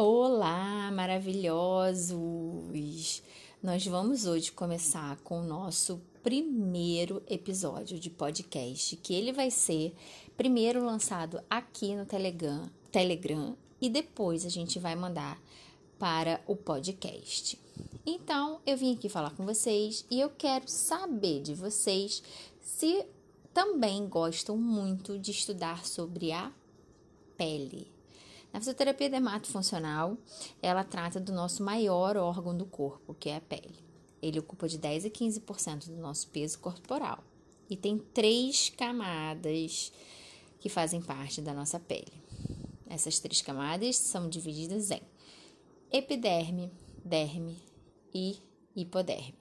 Olá, maravilhosos! Nós vamos hoje começar com o nosso primeiro episódio de podcast, que ele vai ser primeiro lançado aqui no Telegram, Telegram e depois a gente vai mandar para o podcast. Então, eu vim aqui falar com vocês e eu quero saber de vocês se também gostam muito de estudar sobre a pele. Na fisioterapia dermatofuncional, ela trata do nosso maior órgão do corpo, que é a pele. Ele ocupa de 10 a 15% do nosso peso corporal e tem três camadas que fazem parte da nossa pele. Essas três camadas são divididas em epiderme, derme e hipoderme.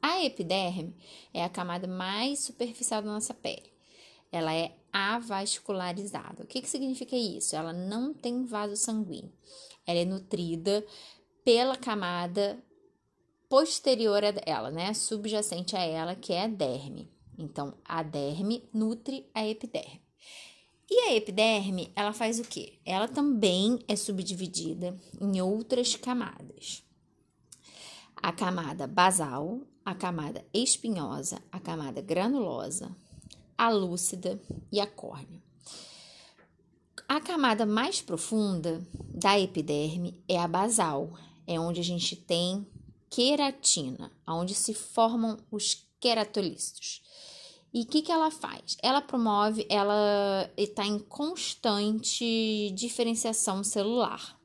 A epiderme é a camada mais superficial da nossa pele. Ela é avascularizada. O que, que significa isso? Ela não tem vaso sanguíneo. Ela é nutrida pela camada posterior a ela, né? Subjacente a ela, que é a derme. Então, a derme nutre a epiderme. E a epiderme, ela faz o quê? Ela também é subdividida em outras camadas. A camada basal, a camada espinhosa, a camada granulosa, a lúcida e a córnea. A camada mais profunda da epiderme é a basal, é onde a gente tem queratina, onde se formam os queratolícitos. E o que, que ela faz? Ela promove, ela está em constante diferenciação celular.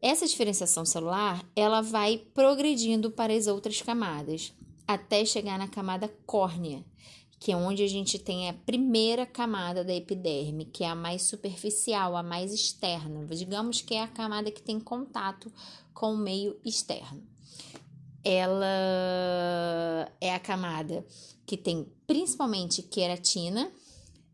Essa diferenciação celular, ela vai progredindo para as outras camadas, até chegar na camada córnea, que é onde a gente tem a primeira camada da epiderme, que é a mais superficial, a mais externa. Digamos que é a camada que tem contato com o meio externo. Ela é a camada que tem principalmente queratina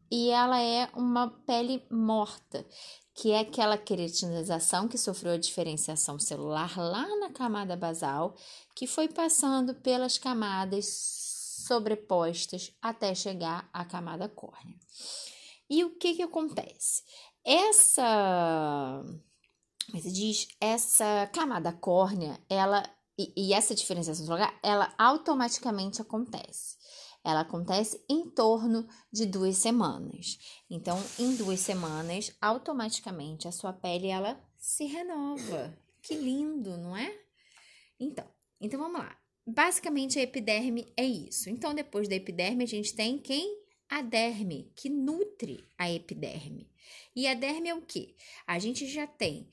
e ela é uma pele morta, que é aquela queratinização que sofreu a diferenciação celular lá na camada basal, que foi passando pelas camadas sobrepostas até chegar à camada córnea. E o que que acontece? Essa, como se diz, essa camada córnea, ela e, e essa diferenciação celular, ela automaticamente acontece. Ela acontece em torno de duas semanas. Então, em duas semanas, automaticamente a sua pele ela se renova. Que lindo, não é? Então, então vamos lá. Basicamente, a epiderme é isso. Então, depois da epiderme, a gente tem quem? A derme, que nutre a epiderme. E a derme é o quê? A gente já tem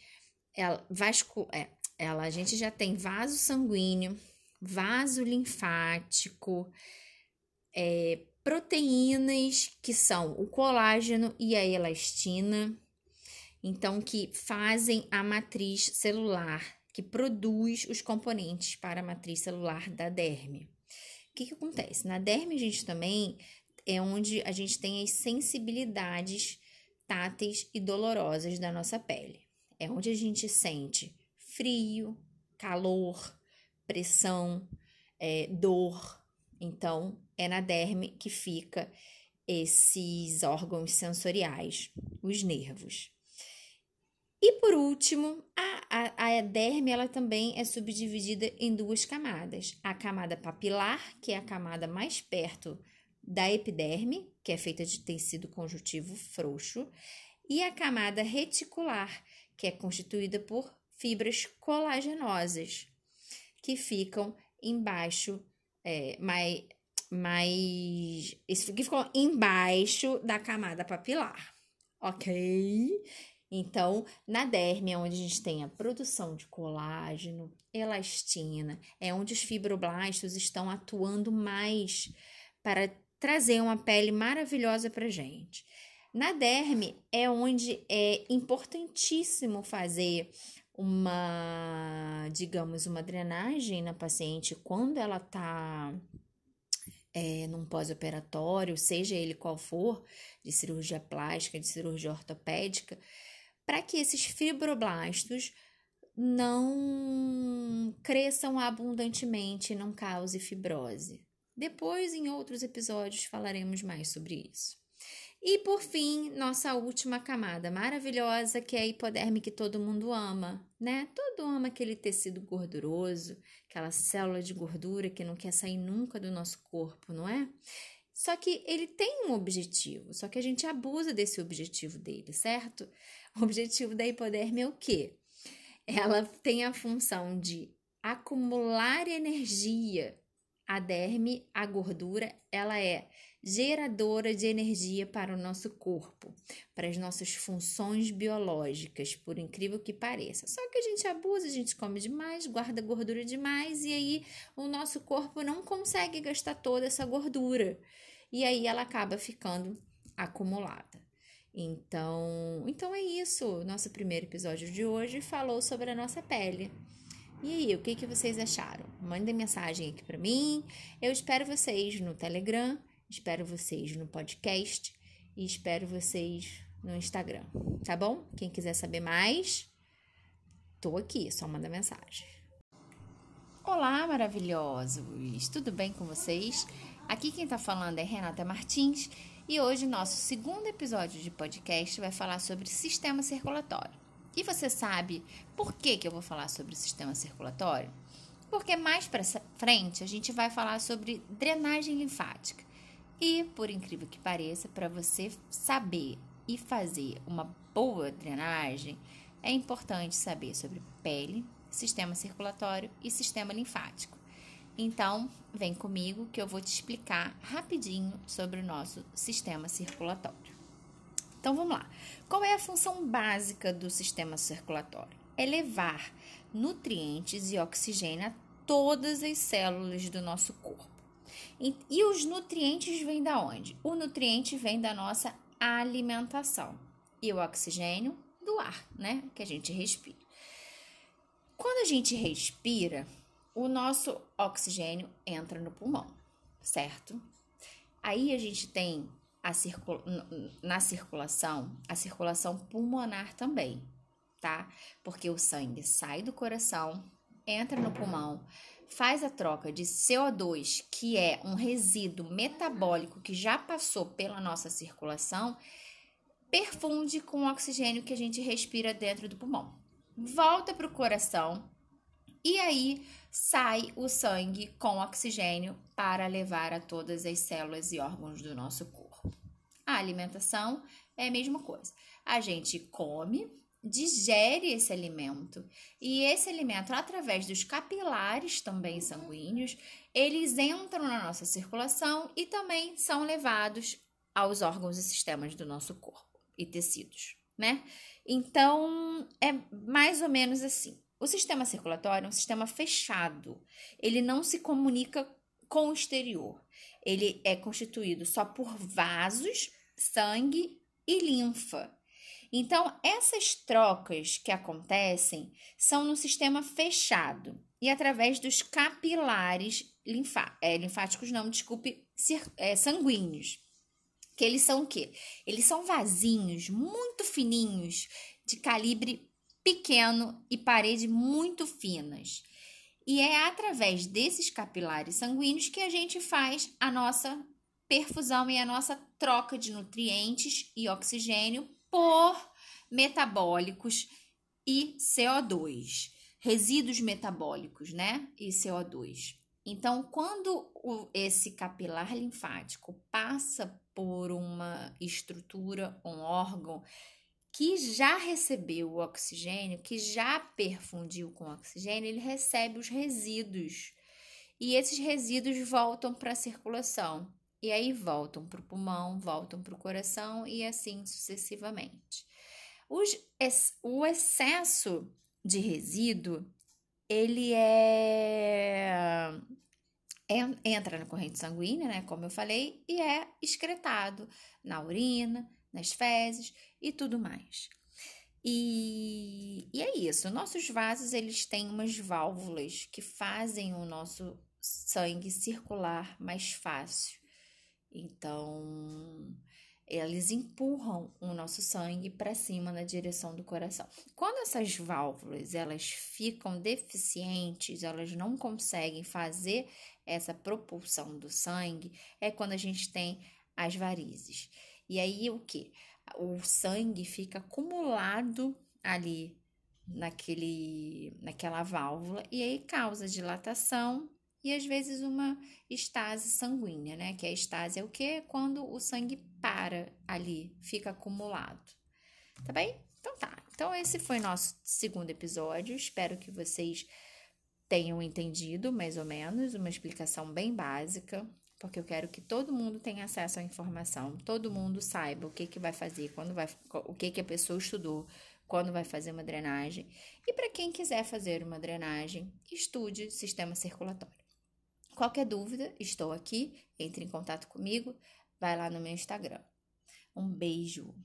ela, vasco, é, ela, a gente já tem vaso sanguíneo, vaso linfático, é, proteínas que são o colágeno e a elastina, então que fazem a matriz celular que produz os componentes para a matriz celular da derme. O que, que acontece? Na derme, a gente também é onde a gente tem as sensibilidades táteis e dolorosas da nossa pele. É onde a gente sente frio, calor, pressão, é, dor. Então, é na derme que fica esses órgãos sensoriais, os nervos. E por último, a, a, a derme ela também é subdividida em duas camadas. A camada papilar, que é a camada mais perto da epiderme, que é feita de tecido conjuntivo frouxo, e a camada reticular, que é constituída por fibras colagenosas, que ficam embaixo, é, mais, mais, que ficam embaixo da camada papilar, ok? Então, na derme é onde a gente tem a produção de colágeno, elastina, é onde os fibroblastos estão atuando mais para trazer uma pele maravilhosa para gente. Na derme é onde é importantíssimo fazer uma, digamos, uma drenagem na paciente quando ela está é, num pós-operatório, seja ele qual for, de cirurgia plástica, de cirurgia ortopédica, para que esses fibroblastos não cresçam abundantemente e não cause fibrose. Depois, em outros episódios, falaremos mais sobre isso. E por fim, nossa última camada maravilhosa, que é a hipoderme que todo mundo ama, né? Todo ama aquele tecido gorduroso, aquela célula de gordura que não quer sair nunca do nosso corpo, não é? Só que ele tem um objetivo, só que a gente abusa desse objetivo dele, certo? O objetivo da hipoderme é o quê? Ela tem a função de acumular energia. A derme, a gordura, ela é geradora de energia para o nosso corpo, para as nossas funções biológicas, por incrível que pareça. Só que a gente abusa, a gente come demais, guarda gordura demais e aí o nosso corpo não consegue gastar toda essa gordura e aí ela acaba ficando acumulada. Então, então é isso. Nosso primeiro episódio de hoje falou sobre a nossa pele. E aí, o que, que vocês acharam? Mandem mensagem aqui para mim. Eu espero vocês no Telegram, espero vocês no podcast e espero vocês no Instagram, tá bom? Quem quiser saber mais, tô aqui, só manda mensagem. Olá, maravilhosos! Tudo bem com vocês? Aqui quem está falando é Renata Martins e hoje nosso segundo episódio de podcast vai falar sobre sistema circulatório. E você sabe por que, que eu vou falar sobre sistema circulatório? Porque mais para frente a gente vai falar sobre drenagem linfática. E, por incrível que pareça, para você saber e fazer uma boa drenagem, é importante saber sobre pele, sistema circulatório e sistema linfático. Então, vem comigo que eu vou te explicar rapidinho sobre o nosso sistema circulatório. Então, vamos lá. Qual é a função básica do sistema circulatório? É levar nutrientes e oxigênio a todas as células do nosso corpo. E, e os nutrientes vêm da onde? O nutriente vem da nossa alimentação e o oxigênio do ar, né? Que a gente respira. Quando a gente respira, o nosso oxigênio entra no pulmão, certo? Aí a gente tem a na circulação, a circulação pulmonar também, tá? Porque o sangue sai do coração, entra no pulmão, faz a troca de CO2, que é um resíduo metabólico que já passou pela nossa circulação, perfunde com o oxigênio que a gente respira dentro do pulmão. Volta para o coração, e aí sai o sangue com oxigênio para levar a todas as células e órgãos do nosso corpo. A alimentação é a mesma coisa. A gente come, digere esse alimento e esse alimento, através dos capilares também sanguíneos, eles entram na nossa circulação e também são levados aos órgãos e sistemas do nosso corpo e tecidos, né? Então, é mais ou menos assim. O sistema circulatório é um sistema fechado. Ele não se comunica com o exterior. Ele é constituído só por vasos, sangue e linfa. Então, essas trocas que acontecem são no sistema fechado e através dos capilares linfá é, linfáticos, não, desculpe, é, sanguíneos. Que eles são o quê? Eles são vasinhos muito fininhos, de calibre pequeno e paredes muito finas. E é através desses capilares sanguíneos que a gente faz a nossa perfusão e a nossa troca de nutrientes e oxigênio por metabólicos e CO2, resíduos metabólicos, né? E CO2. Então, quando o, esse capilar linfático passa por uma estrutura, um órgão que já recebeu o oxigênio, que já perfundiu com oxigênio, ele recebe os resíduos. E esses resíduos voltam para a circulação. E aí voltam para o pulmão, voltam para o coração e assim sucessivamente. Os, o excesso de resíduo, ele é, entra na corrente sanguínea, né, como eu falei, e é excretado na urina, nas fezes e tudo mais. E, e é isso. Nossos vasos eles têm umas válvulas que fazem o nosso sangue circular mais fácil. Então, eles empurram o nosso sangue para cima na direção do coração. Quando essas válvulas elas ficam deficientes, elas não conseguem fazer essa propulsão do sangue, é quando a gente tem as varizes. E aí o que? O sangue fica acumulado ali naquele, naquela válvula e aí causa dilatação e às vezes uma estase sanguínea, né? Que a estase é o que? Quando o sangue para ali, fica acumulado. Tá bem? Então tá. Então esse foi nosso segundo episódio. Espero que vocês tenham entendido mais ou menos, uma explicação bem básica, porque eu quero que todo mundo tenha acesso à informação, todo mundo saiba o que que vai fazer, quando vai, o que que a pessoa estudou, quando vai fazer uma drenagem. E para quem quiser fazer uma drenagem, estude sistema circulatório. Qualquer dúvida, estou aqui, entre em contato comigo, vai lá no meu Instagram. Um beijo!